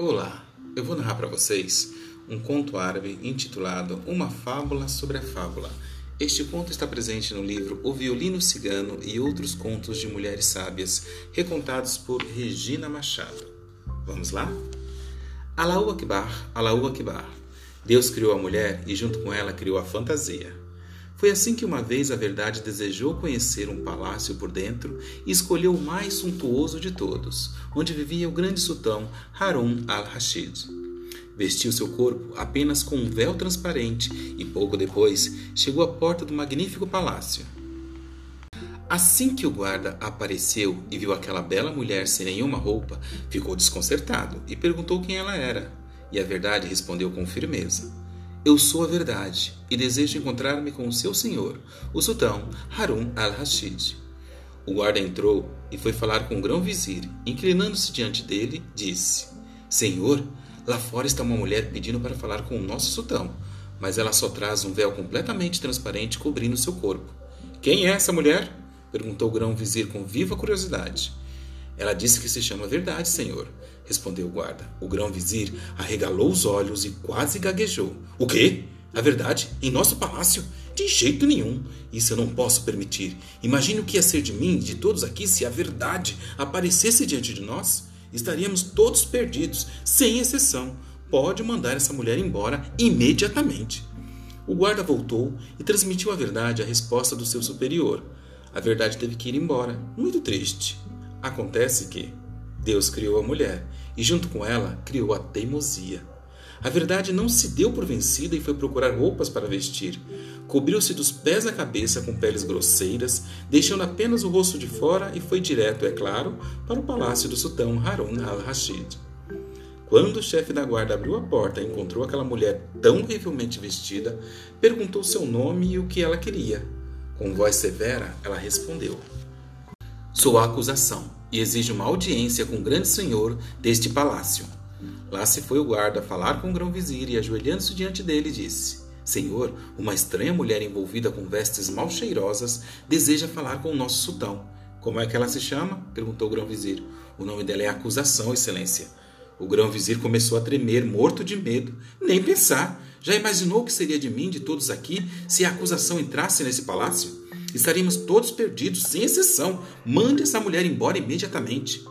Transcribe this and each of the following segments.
Olá, eu vou narrar para vocês um conto árabe intitulado Uma Fábula sobre a Fábula. Este conto está presente no livro O Violino Cigano e Outros Contos de Mulheres Sábias, recontados por Regina Machado. Vamos lá? Allahu Akbar, Allahu Akbar. Deus criou a mulher e junto com ela criou a fantasia. Foi assim que uma vez a verdade desejou conhecer um palácio por dentro e escolheu o mais suntuoso de todos, onde vivia o grande sultão Harun al-Rashid. Vestiu seu corpo apenas com um véu transparente e pouco depois chegou à porta do magnífico palácio. Assim que o guarda apareceu e viu aquela bela mulher sem nenhuma roupa, ficou desconcertado e perguntou quem ela era. E a verdade respondeu com firmeza: eu sou a verdade e desejo encontrar-me com o seu senhor, o sultão Harun al-Rashid. O guarda entrou e foi falar com o grão-vizir. Inclinando-se diante dele, disse: Senhor, lá fora está uma mulher pedindo para falar com o nosso sultão, mas ela só traz um véu completamente transparente cobrindo seu corpo. Quem é essa mulher? perguntou o grão-vizir com viva curiosidade. Ela disse que se chama Verdade, senhor, respondeu o guarda. O grão-vizir arregalou os olhos e quase gaguejou. O quê? A verdade? Em nosso palácio? De jeito nenhum. Isso eu não posso permitir. Imagine o que ia ser de mim e de todos aqui se a verdade aparecesse diante de nós. Estaríamos todos perdidos, sem exceção. Pode mandar essa mulher embora imediatamente. O guarda voltou e transmitiu à verdade a resposta do seu superior. A verdade teve que ir embora, muito triste. Acontece que Deus criou a mulher e, junto com ela, criou a teimosia. A verdade não se deu por vencida e foi procurar roupas para vestir. Cobriu-se dos pés à cabeça com peles grosseiras, deixando apenas o rosto de fora e foi direto, é claro, para o palácio do sultão Harun al-Rashid. Quando o chefe da guarda abriu a porta e encontrou aquela mulher tão horrivelmente vestida, perguntou seu nome e o que ela queria. Com voz severa, ela respondeu: Sou a acusação e exige uma audiência com o grande senhor deste palácio. Lá se foi o guarda falar com o grão-vizir e, ajoelhando-se diante dele, disse: Senhor, uma estranha mulher envolvida com vestes mal cheirosas deseja falar com o nosso sultão. Como é que ela se chama? perguntou o grão-vizir. O nome dela é Acusação, Excelência. O grão-vizir começou a tremer, morto de medo. Nem pensar! Já imaginou o que seria de mim, de todos aqui, se a acusação entrasse nesse palácio? Estaríamos todos perdidos, sem exceção. Mande essa mulher embora imediatamente.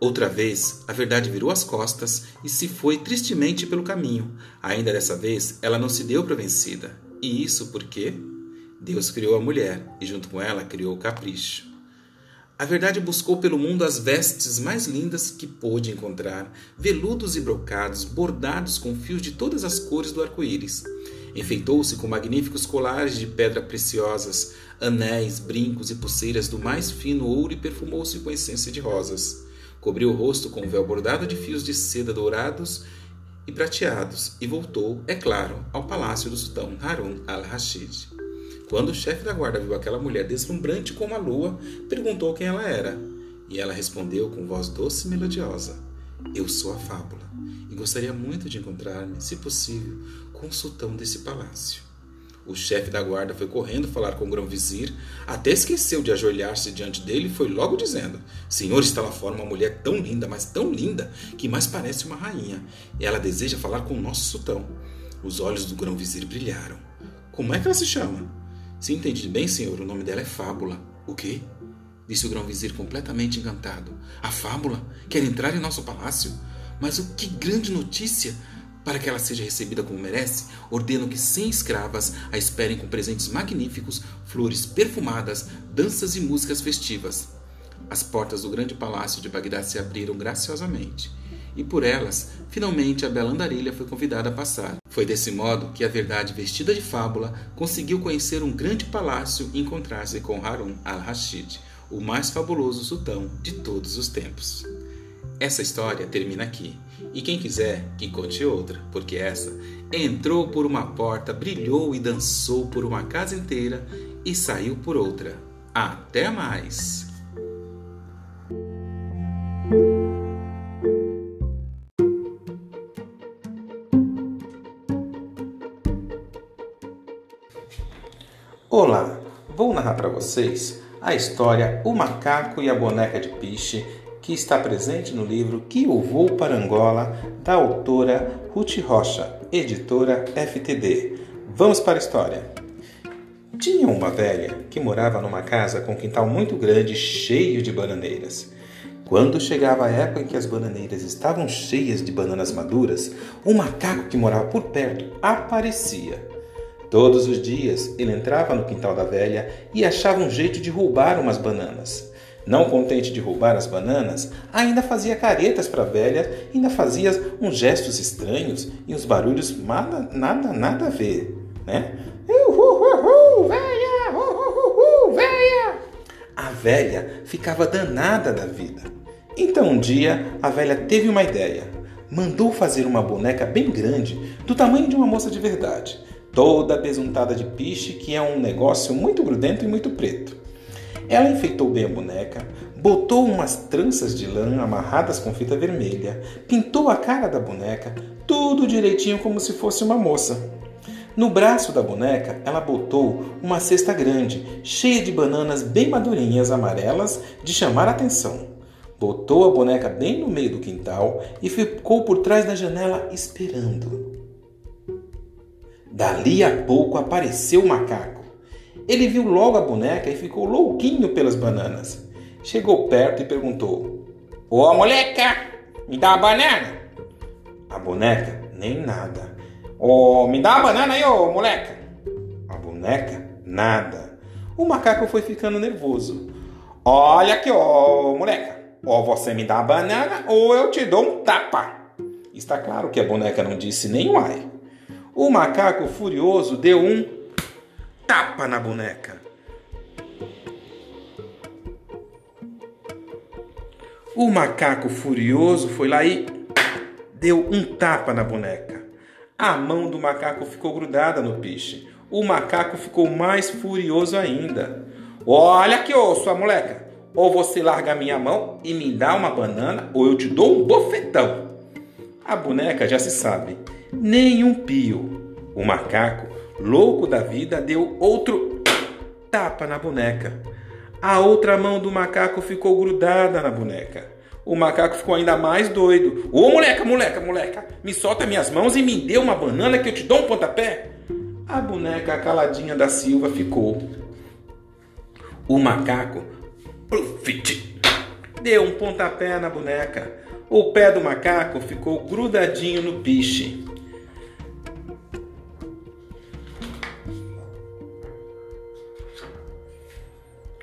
Outra vez, a verdade virou as costas e se foi tristemente pelo caminho. Ainda dessa vez, ela não se deu para vencida. E isso porque Deus criou a mulher e, junto com ela, criou o capricho. A verdade buscou pelo mundo as vestes mais lindas que pôde encontrar, veludos e brocados, bordados com fios de todas as cores do arco-íris. Enfeitou-se com magníficos colares de pedra preciosas, anéis, brincos e pulseiras do mais fino ouro e perfumou-se com essência de rosas. Cobriu o rosto com um véu bordado de fios de seda dourados e prateados e voltou, é claro, ao palácio do sultão Harun al-Rashid. Quando o chefe da guarda viu aquela mulher deslumbrante como a lua, perguntou quem ela era. E ela respondeu com voz doce e melodiosa: Eu sou a fábula e gostaria muito de encontrar-me, se possível, com o sultão desse palácio. O chefe da guarda foi correndo falar com o grão-vizir, até esqueceu de ajoelhar-se diante dele e foi logo dizendo: Senhor, está lá fora uma mulher tão linda, mas tão linda, que mais parece uma rainha. Ela deseja falar com o nosso sultão. Os olhos do grão-vizir brilharam. Como é que ela se chama? Se entendi bem, senhor, o nome dela é Fábula. O quê? Disse o grão-vizir completamente encantado. A Fábula quer entrar em nosso palácio? Mas o que grande notícia! Para que ela seja recebida como merece, ordeno que cem escravas a esperem com presentes magníficos, flores perfumadas, danças e músicas festivas. As portas do grande palácio de Bagdá se abriram graciosamente, e por elas, finalmente a bela andarilha foi convidada a passar. Foi desse modo que a verdade vestida de fábula conseguiu conhecer um grande palácio e encontrar-se com Harun al-Rashid, o mais fabuloso sultão de todos os tempos. Essa história termina aqui. E quem quiser, que conte outra, porque essa entrou por uma porta, brilhou e dançou por uma casa inteira e saiu por outra. Até mais! Olá, vou narrar para vocês a história O Macaco e a Boneca de Piche que está presente no livro Que o Vou para Angola, da autora Ruth Rocha, editora FTD. Vamos para a história. Tinha uma velha que morava numa casa com um quintal muito grande, cheio de bananeiras. Quando chegava a época em que as bananeiras estavam cheias de bananas maduras, um macaco que morava por perto aparecia. Todos os dias ele entrava no quintal da velha e achava um jeito de roubar umas bananas. Não contente de roubar as bananas, ainda fazia caretas para a velha, ainda fazia uns gestos estranhos e uns barulhos nada, nada, nada a ver, né? Uhuhuhu, velha, uhuhuhu, velha. A velha ficava danada da vida. Então um dia a velha teve uma ideia. Mandou fazer uma boneca bem grande, do tamanho de uma moça de verdade, toda besuntada de piche, que é um negócio muito grudento e muito preto. Ela enfeitou bem a boneca, botou umas tranças de lã amarradas com fita vermelha, pintou a cara da boneca, tudo direitinho como se fosse uma moça. No braço da boneca, ela botou uma cesta grande, cheia de bananas bem madurinhas amarelas de chamar a atenção. Botou a boneca bem no meio do quintal e ficou por trás da janela esperando. Dali a pouco apareceu o macaco. Ele viu logo a boneca e ficou louquinho pelas bananas. Chegou perto e perguntou: Ô moleca, me dá uma banana? A boneca, nem nada. Ô, me dá uma banana aí, ô moleca. A boneca, nada. O macaco foi ficando nervoso. Olha aqui, ô moleca. Ou você me dá a banana ou eu te dou um tapa. Está claro que a boneca não disse nem ai. O macaco furioso deu um tapa na boneca. O macaco furioso foi lá e deu um tapa na boneca. A mão do macaco ficou grudada no piche. O macaco ficou mais furioso ainda. Olha aqui, ô sua moleca. Ou você larga minha mão e me dá uma banana, ou eu te dou um bofetão. A boneca já se sabe. Nem um pio. O macaco louco da vida, deu outro tapa na boneca. A outra mão do macaco ficou grudada na boneca. O macaco ficou ainda mais doido. Ô moleca, moleca, moleca, me solta minhas mãos e me dê uma banana que eu te dou um pontapé. A boneca caladinha da Silva ficou. O macaco deu um pontapé na boneca. O pé do macaco ficou grudadinho no piche.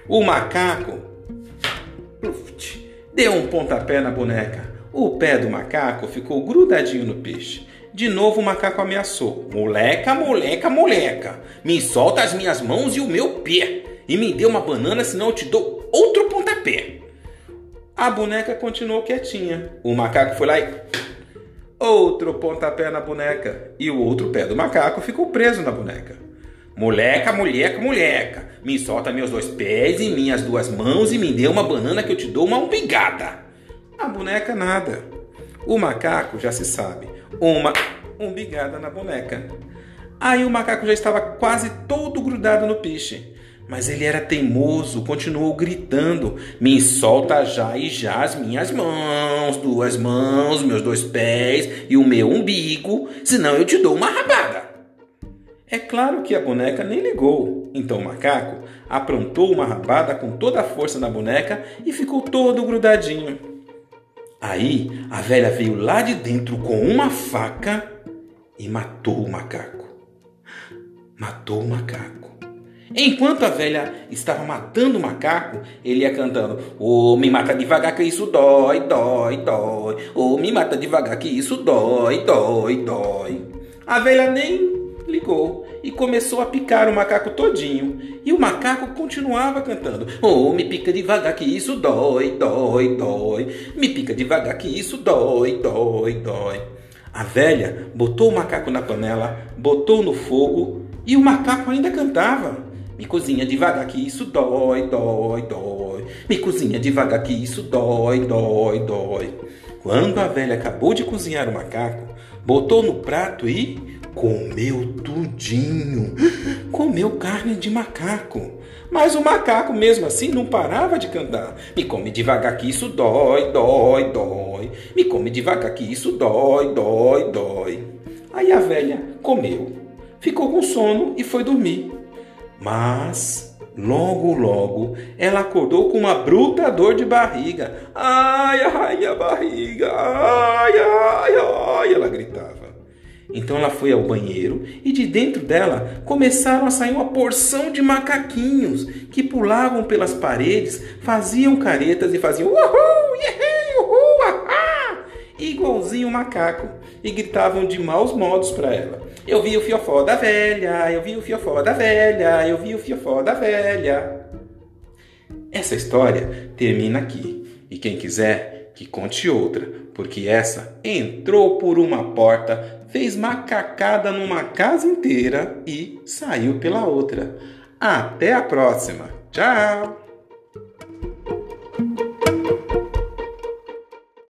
O macaco deu um pontapé na boneca. O pé do macaco ficou grudadinho no peixe. De novo o macaco ameaçou: Moleca, moleca, moleca, me solta as minhas mãos e o meu pé. E me dê uma banana, senão eu te dou outro pontapé. A boneca continuou quietinha. O macaco foi lá e. Outro pontapé na boneca. E o outro pé do macaco ficou preso na boneca. Moleca, moleca, moleca, me solta meus dois pés e minhas duas mãos e me dê uma banana que eu te dou uma umbigada. A boneca nada. O macaco já se sabe, uma umbigada na boneca. Aí o macaco já estava quase todo grudado no piche. Mas ele era teimoso, continuou gritando: Me solta já e já as minhas mãos, duas mãos, meus dois pés e o meu umbigo, senão eu te dou uma rabada. É claro que a boneca nem ligou, então o macaco aprontou uma rabada com toda a força na boneca e ficou todo grudadinho. Aí a velha veio lá de dentro com uma faca e matou o macaco. Matou o macaco. Enquanto a velha estava matando o macaco, ele ia cantando: oh, me mata devagar que isso dói, dói, dói. Oh, me mata devagar que isso dói, dói, dói. A velha nem ligou e começou a picar o macaco todinho. E o macaco continuava cantando: Oh, me pica devagar que isso dói, dói, dói. Me pica devagar que isso dói, dói, dói. A velha botou o macaco na panela, botou no fogo e o macaco ainda cantava. Me cozinha devagar que isso dói, dói, dói. Me cozinha devagar que isso dói, dói, dói. Quando a velha acabou de cozinhar o macaco, botou no prato e comeu tudinho, comeu carne de macaco. Mas o macaco, mesmo assim, não parava de cantar. Me come devagar que isso dói, dói, dói. Me come devagar que isso dói, dói, dói. Aí a velha comeu, ficou com sono e foi dormir. Mas logo, logo, ela acordou com uma bruta dor de barriga. Ai, ai, a barriga, ai, ai, ai, ela gritava. Então ela foi ao banheiro e de dentro dela começaram a sair uma porção de macaquinhos que pulavam pelas paredes, faziam caretas e faziam uhul, yehê, uhul, ahá, igualzinho macaco e gritavam de maus modos para ela. Eu vi o fiofó da velha, eu vi o fiofó da velha, eu vi o fiofó da velha. Essa história termina aqui e quem quiser que conte outra, porque essa entrou por uma porta fez macacada numa casa inteira e saiu pela outra. Até a próxima. Tchau!